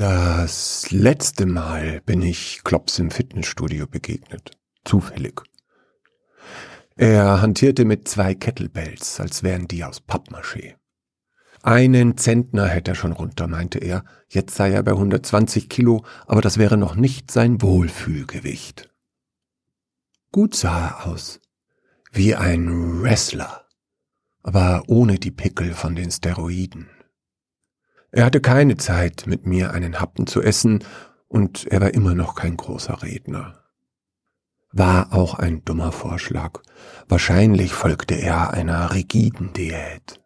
Das letzte Mal bin ich Klops im Fitnessstudio begegnet. Zufällig. Er hantierte mit zwei Kettlebells, als wären die aus Pappmaché. Einen Zentner hätte er schon runter, meinte er. Jetzt sei er bei 120 Kilo, aber das wäre noch nicht sein Wohlfühlgewicht. Gut sah er aus. Wie ein Wrestler. Aber ohne die Pickel von den Steroiden. Er hatte keine Zeit, mit mir einen Happen zu essen, und er war immer noch kein großer Redner. War auch ein dummer Vorschlag. Wahrscheinlich folgte er einer rigiden Diät.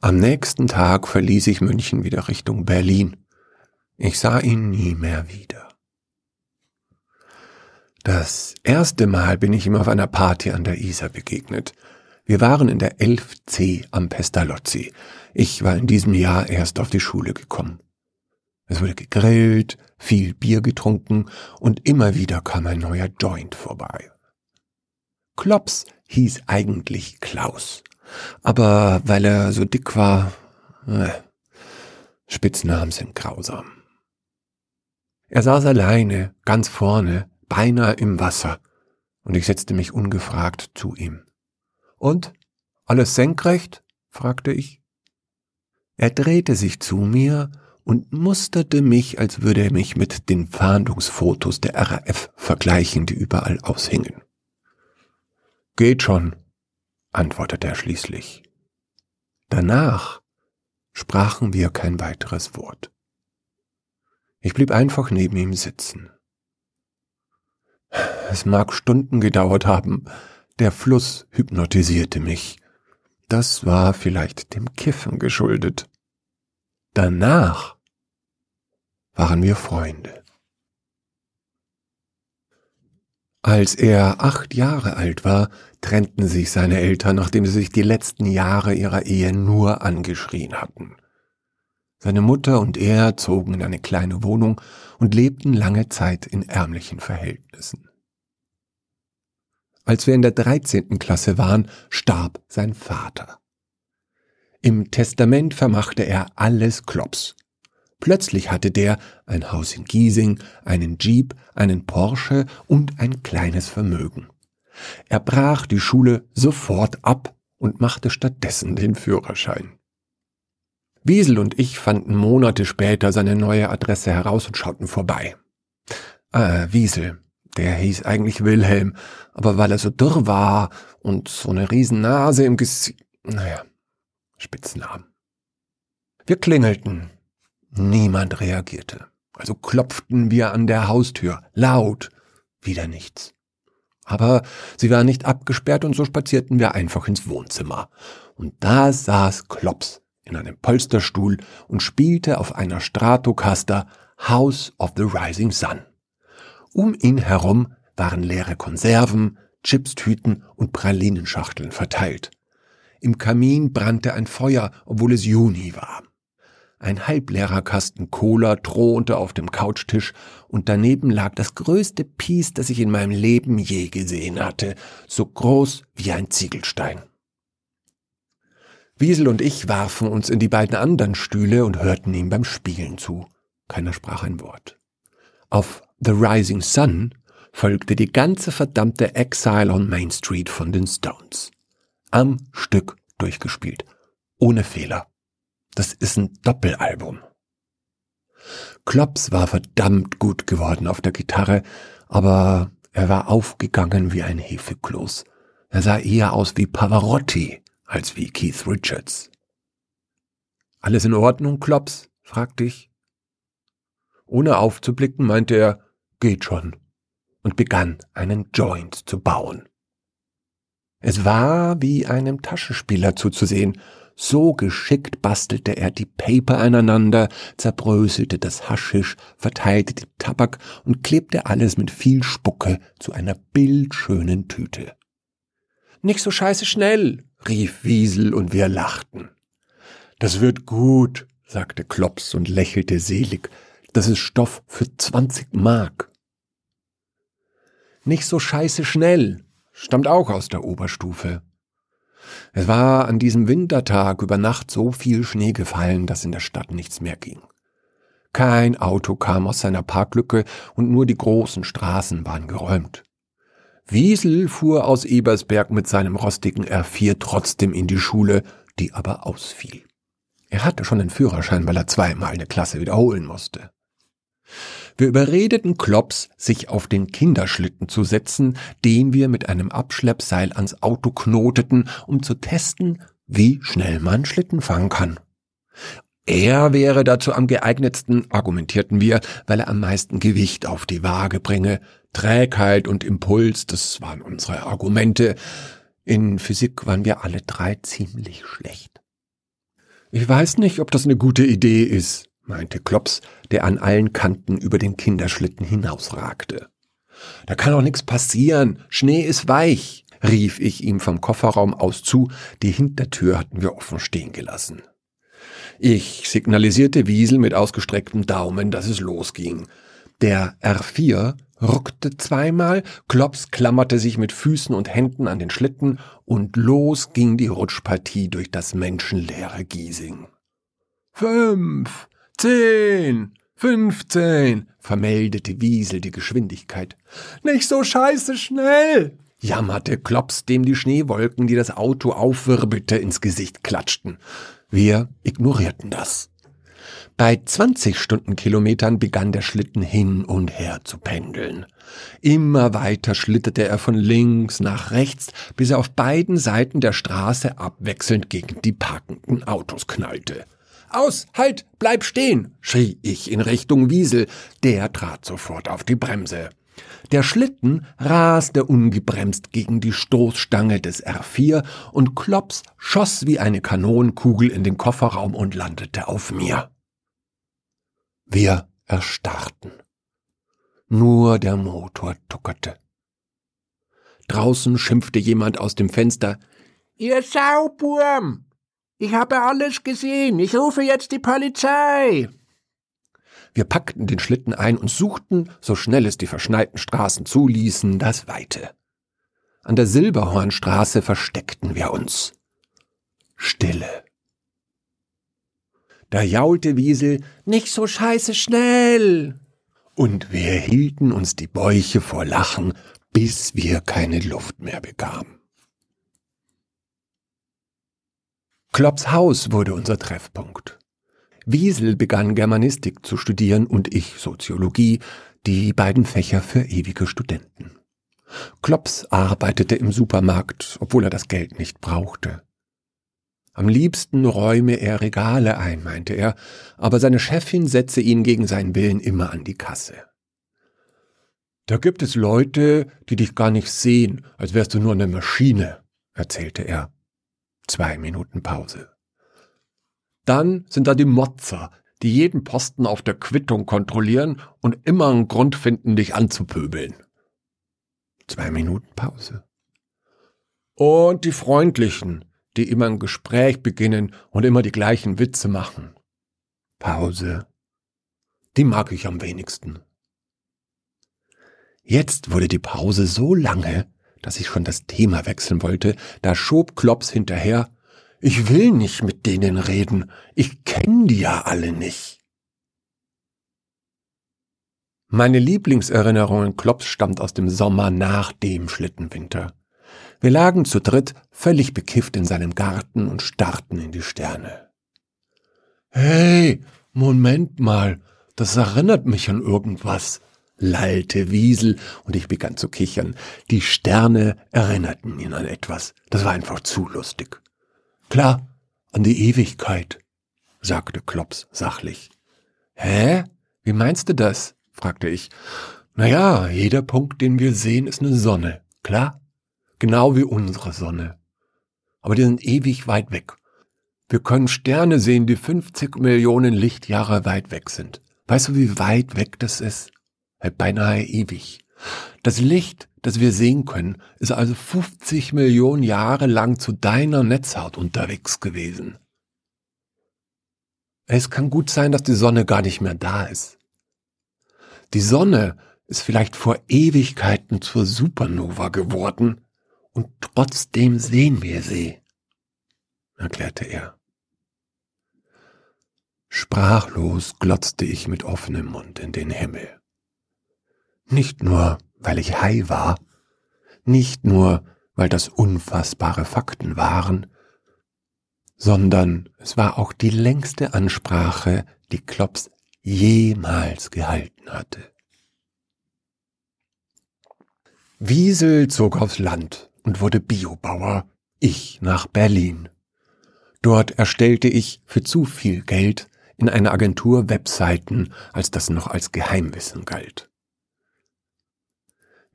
Am nächsten Tag verließ ich München wieder Richtung Berlin. Ich sah ihn nie mehr wieder. Das erste Mal bin ich ihm auf einer Party an der Isar begegnet. Wir waren in der 11c am Pestalozzi. Ich war in diesem Jahr erst auf die Schule gekommen. Es wurde gegrillt, viel Bier getrunken und immer wieder kam ein neuer Joint vorbei. Klops hieß eigentlich Klaus, aber weil er so dick war, äh, Spitznamen sind grausam. Er saß alleine, ganz vorne, beinahe im Wasser, und ich setzte mich ungefragt zu ihm. Und? Alles senkrecht? fragte ich. Er drehte sich zu mir und musterte mich, als würde er mich mit den Fahndungsfotos der RAF vergleichen, die überall aushingen. Geht schon, antwortete er schließlich. Danach sprachen wir kein weiteres Wort. Ich blieb einfach neben ihm sitzen. Es mag Stunden gedauert haben, der Fluss hypnotisierte mich, das war vielleicht dem Kiffen geschuldet. Danach waren wir Freunde. Als er acht Jahre alt war, trennten sich seine Eltern, nachdem sie sich die letzten Jahre ihrer Ehe nur angeschrien hatten. Seine Mutter und er zogen in eine kleine Wohnung und lebten lange Zeit in ärmlichen Verhältnissen. Als wir in der 13. Klasse waren, starb sein Vater. Im Testament vermachte er alles Klops. Plötzlich hatte der ein Haus in Giesing, einen Jeep, einen Porsche und ein kleines Vermögen. Er brach die Schule sofort ab und machte stattdessen den Führerschein. Wiesel und ich fanden Monate später seine neue Adresse heraus und schauten vorbei. Ah, Wiesel, der hieß eigentlich Wilhelm, aber weil er so dürr war und so eine Riesennase im Gesicht, naja, Spitznamen. Wir klingelten. Niemand reagierte. Also klopften wir an der Haustür, laut. Wieder nichts. Aber sie war nicht abgesperrt und so spazierten wir einfach ins Wohnzimmer. Und da saß Klops in einem Polsterstuhl und spielte auf einer Stratocaster House of the Rising Sun. Um ihn herum waren leere Konserven, Chipstüten und Pralinenschachteln verteilt. Im Kamin brannte ein Feuer, obwohl es Juni war. Ein halbleerer Kasten Cola thronte auf dem Couchtisch und daneben lag das größte Piece, das ich in meinem Leben je gesehen hatte, so groß wie ein Ziegelstein. Wiesel und ich warfen uns in die beiden anderen Stühle und hörten ihm beim Spielen zu. Keiner sprach ein Wort. Auf The Rising Sun folgte die ganze verdammte Exile on Main Street von den Stones. Am Stück durchgespielt. Ohne Fehler. Das ist ein Doppelalbum. Klops war verdammt gut geworden auf der Gitarre, aber er war aufgegangen wie ein Hefekloß. Er sah eher aus wie Pavarotti als wie Keith Richards. Alles in Ordnung, Klops? fragte ich. Ohne aufzublicken, meinte er, geht schon, und begann einen Joint zu bauen. Es war wie einem Taschenspieler zuzusehen, so geschickt bastelte er die Paper aneinander, zerbröselte das Haschisch, verteilte den Tabak und klebte alles mit viel Spucke zu einer bildschönen Tüte. Nicht so scheiße schnell, rief Wiesel und wir lachten. Das wird gut, sagte Klops und lächelte selig. Das ist Stoff für zwanzig Mark. Nicht so scheiße schnell, stammt auch aus der Oberstufe. Es war an diesem Wintertag über Nacht so viel Schnee gefallen, dass in der Stadt nichts mehr ging. Kein Auto kam aus seiner Parklücke und nur die großen Straßen waren geräumt. Wiesel fuhr aus Ebersberg mit seinem rostigen R4 trotzdem in die Schule, die aber ausfiel. Er hatte schon den Führerschein, weil er zweimal eine Klasse wiederholen musste. Wir überredeten Klops, sich auf den Kinderschlitten zu setzen, den wir mit einem Abschleppseil ans Auto knoteten, um zu testen, wie schnell man Schlitten fahren kann. Er wäre dazu am geeignetsten, argumentierten wir, weil er am meisten Gewicht auf die Waage bringe. Trägheit und Impuls, das waren unsere Argumente. In Physik waren wir alle drei ziemlich schlecht. Ich weiß nicht, ob das eine gute Idee ist, meinte Klops, der an allen Kanten über den Kinderschlitten hinausragte. Da kann doch nichts passieren. Schnee ist weich, rief ich ihm vom Kofferraum aus zu. Die Hintertür hatten wir offen stehen gelassen. Ich signalisierte Wiesel mit ausgestrecktem Daumen, dass es losging. Der R4 ruckte zweimal, Klops klammerte sich mit Füßen und Händen an den Schlitten und los ging die Rutschpartie durch das menschenleere Giesing. Fünf, zehn, fünfzehn, vermeldete Wiesel die Geschwindigkeit. Nicht so scheiße schnell, jammerte Klops, dem die Schneewolken, die das Auto aufwirbelte, ins Gesicht klatschten. Wir ignorierten das. Bei 20 Stundenkilometern begann der Schlitten hin und her zu pendeln. Immer weiter schlitterte er von links nach rechts, bis er auf beiden Seiten der Straße abwechselnd gegen die parkenden Autos knallte. Aus, halt, bleib stehen, schrie ich in Richtung Wiesel, der trat sofort auf die Bremse. Der Schlitten raste ungebremst gegen die Stoßstange des R4 und Klops schoss wie eine Kanonenkugel in den Kofferraum und landete auf mir. Wir erstarrten. Nur der Motor tuckerte. Draußen schimpfte jemand aus dem Fenster. Ihr Sauburm! Ich habe alles gesehen. Ich rufe jetzt die Polizei. Wir packten den Schlitten ein und suchten, so schnell es die verschneiten Straßen zuließen, das Weite. An der Silberhornstraße versteckten wir uns. Stille. Da jaulte Wiesel, nicht so scheiße schnell. Und wir hielten uns die Bäuche vor Lachen, bis wir keine Luft mehr bekamen. Klopps Haus wurde unser Treffpunkt. Wiesel begann Germanistik zu studieren und ich Soziologie, die beiden Fächer für ewige Studenten. Klops arbeitete im Supermarkt, obwohl er das Geld nicht brauchte. Am liebsten räume er Regale ein, meinte er, aber seine Chefin setze ihn gegen seinen Willen immer an die Kasse. Da gibt es Leute, die dich gar nicht sehen, als wärst du nur eine Maschine, erzählte er. Zwei Minuten Pause. Dann sind da die Motzer, die jeden Posten auf der Quittung kontrollieren und immer einen Grund finden, dich anzupöbeln. Zwei Minuten Pause. Und die Freundlichen, die immer ein Gespräch beginnen und immer die gleichen Witze machen. Pause. Die mag ich am wenigsten. Jetzt wurde die Pause so lange, dass ich schon das Thema wechseln wollte, da schob Klops hinterher, ich will nicht mit denen reden, ich kenn die ja alle nicht. Meine Lieblingserinnerung an Klops stammt aus dem Sommer nach dem Schlittenwinter. Wir lagen zu dritt völlig bekifft in seinem Garten und starrten in die Sterne. Hey, Moment mal, das erinnert mich an irgendwas, lallte Wiesel und ich begann zu kichern. Die Sterne erinnerten ihn an etwas. Das war einfach zu lustig. Klar, an die Ewigkeit, sagte Klops sachlich. Hä? Wie meinst du das? fragte ich. Na ja, jeder Punkt, den wir sehen, ist eine Sonne, klar? Genau wie unsere Sonne. Aber die sind ewig weit weg. Wir können Sterne sehen, die 50 Millionen Lichtjahre weit weg sind. Weißt du, wie weit weg das ist? Beinahe ewig. Das Licht, das wir sehen können, ist also 50 Millionen Jahre lang zu deiner Netzhaut unterwegs gewesen. Es kann gut sein, dass die Sonne gar nicht mehr da ist. Die Sonne ist vielleicht vor Ewigkeiten zur Supernova geworden und trotzdem sehen wir sie, erklärte er. Sprachlos glotzte ich mit offenem Mund in den Himmel. Nicht nur, weil ich high war, nicht nur, weil das unfassbare Fakten waren, sondern es war auch die längste Ansprache, die Klops jemals gehalten hatte. Wiesel zog aufs Land und wurde Biobauer, ich nach Berlin. Dort erstellte ich für zu viel Geld in einer Agentur Webseiten, als das noch als Geheimwissen galt.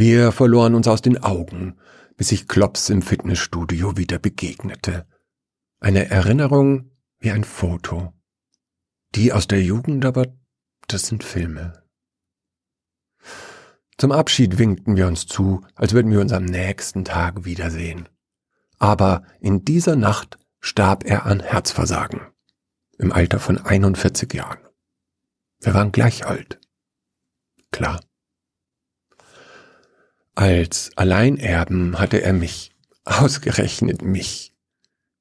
Wir verloren uns aus den Augen, bis ich Klops im Fitnessstudio wieder begegnete. Eine Erinnerung wie ein Foto. Die aus der Jugend aber, das sind Filme. Zum Abschied winkten wir uns zu, als würden wir uns am nächsten Tag wiedersehen. Aber in dieser Nacht starb er an Herzversagen. Im Alter von 41 Jahren. Wir waren gleich alt. Klar. Als Alleinerben hatte er mich, ausgerechnet mich,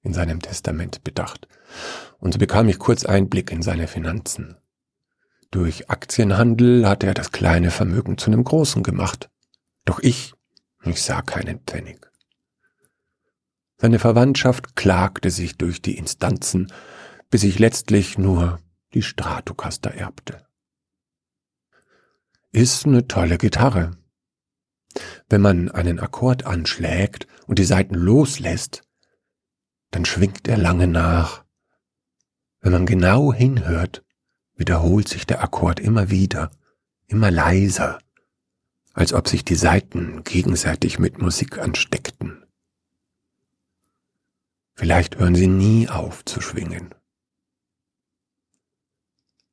in seinem Testament bedacht. Und so bekam ich kurz Einblick in seine Finanzen. Durch Aktienhandel hatte er das kleine Vermögen zu einem großen gemacht. Doch ich, ich sah keinen Pfennig. Seine Verwandtschaft klagte sich durch die Instanzen, bis ich letztlich nur die Stratocaster erbte. Ist eine tolle Gitarre, wenn man einen Akkord anschlägt und die Saiten loslässt, dann schwingt er lange nach. Wenn man genau hinhört, wiederholt sich der Akkord immer wieder, immer leiser, als ob sich die Saiten gegenseitig mit Musik ansteckten. Vielleicht hören sie nie auf zu schwingen.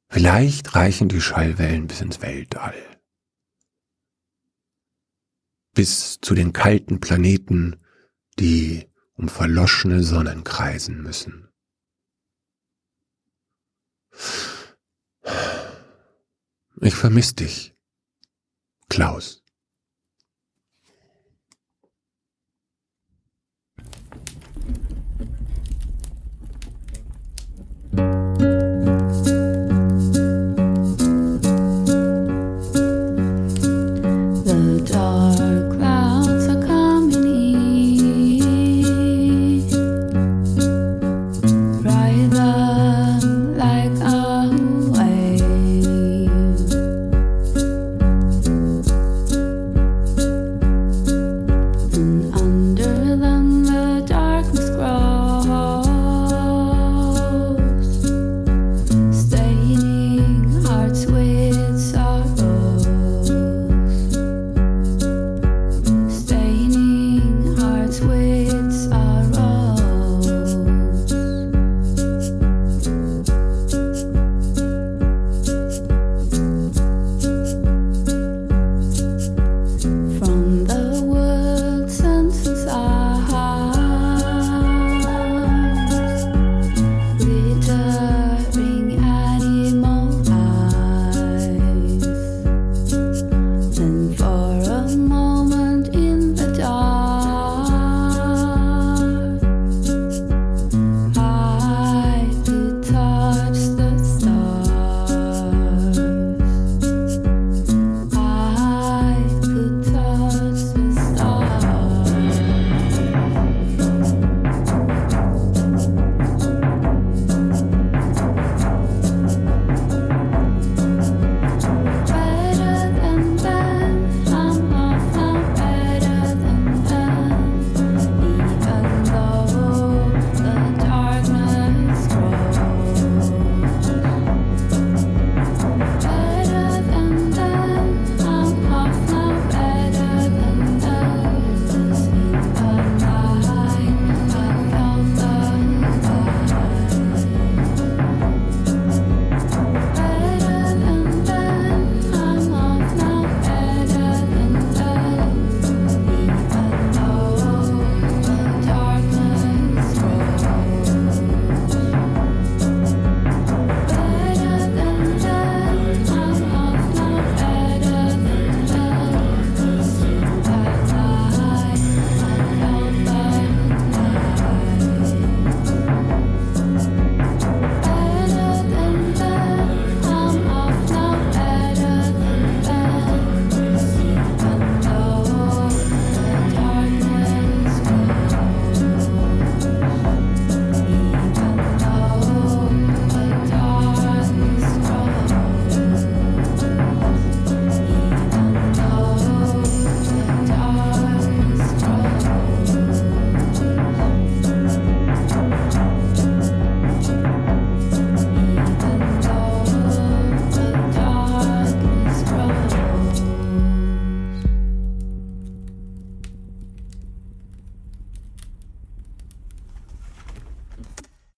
Vielleicht reichen die Schallwellen bis ins Weltall bis zu den kalten Planeten, die um verloschene Sonnen kreisen müssen. Ich vermiss dich, Klaus.